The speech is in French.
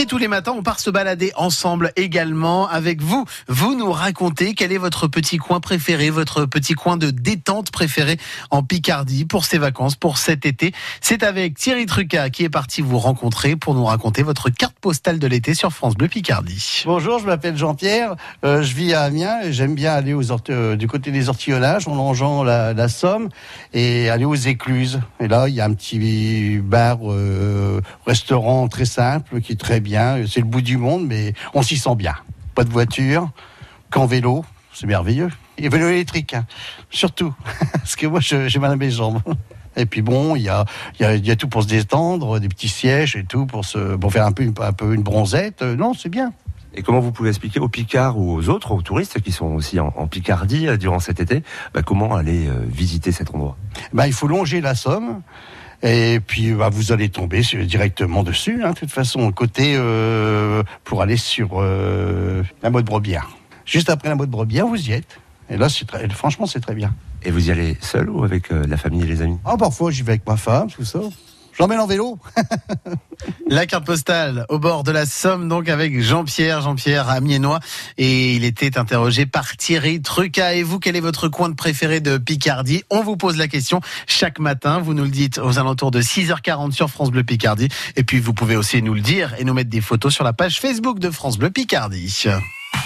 Et tous les matins, on part se balader ensemble également avec vous. Vous nous racontez quel est votre petit coin préféré, votre petit coin de détente préféré en Picardie pour ces vacances, pour cet été. C'est avec Thierry Truca qui est parti vous rencontrer pour nous raconter votre carte postale de l'été sur France Bleu Picardie. Bonjour, je m'appelle Jean-Pierre, euh, je vis à Amiens et j'aime bien aller euh, du côté des ortillonnages en longeant la, Somme et aller aux écluses. Et là, il y a un petit bar, euh, restaurant très simple qui est très bien. C'est le bout du monde, mais on s'y sent bien. Pas de voiture, qu'en vélo, c'est merveilleux. Et vélo électrique, hein. surtout, parce que moi, j'ai mal à mes jambes. Et puis bon, il y a, y, tout pour se détendre, des petits sièges et tout pour, se, pour faire un peu, un peu une bronzette. Non, c'est bien. Et comment vous pouvez expliquer aux Picards ou aux autres, aux touristes qui sont aussi en, Picardie euh, durant cet été, bah, comment aller euh, visiter cet endroit? Bah, Il faut longer la Somme. Et puis bah, vous allez tomber directement dessus, hein, de toute façon, côté euh, pour aller sur la mode Brebière. Juste après la mode Brebière, vous y êtes. Et là, très, franchement, c'est très bien. Et vous y allez seul ou avec la famille et les amis? Ah, parfois, j'y vais avec ma femme, tout ça. J'emmène en vélo. la carte postale au bord de la Somme, donc avec Jean-Pierre, Jean-Pierre Amiénois. Et il était interrogé par Thierry Truca. Et vous, quel est votre coin de préféré de Picardie? On vous pose la question chaque matin. Vous nous le dites aux alentours de 6h40 sur France Bleu Picardie. Et puis, vous pouvez aussi nous le dire et nous mettre des photos sur la page Facebook de France Bleu Picardie.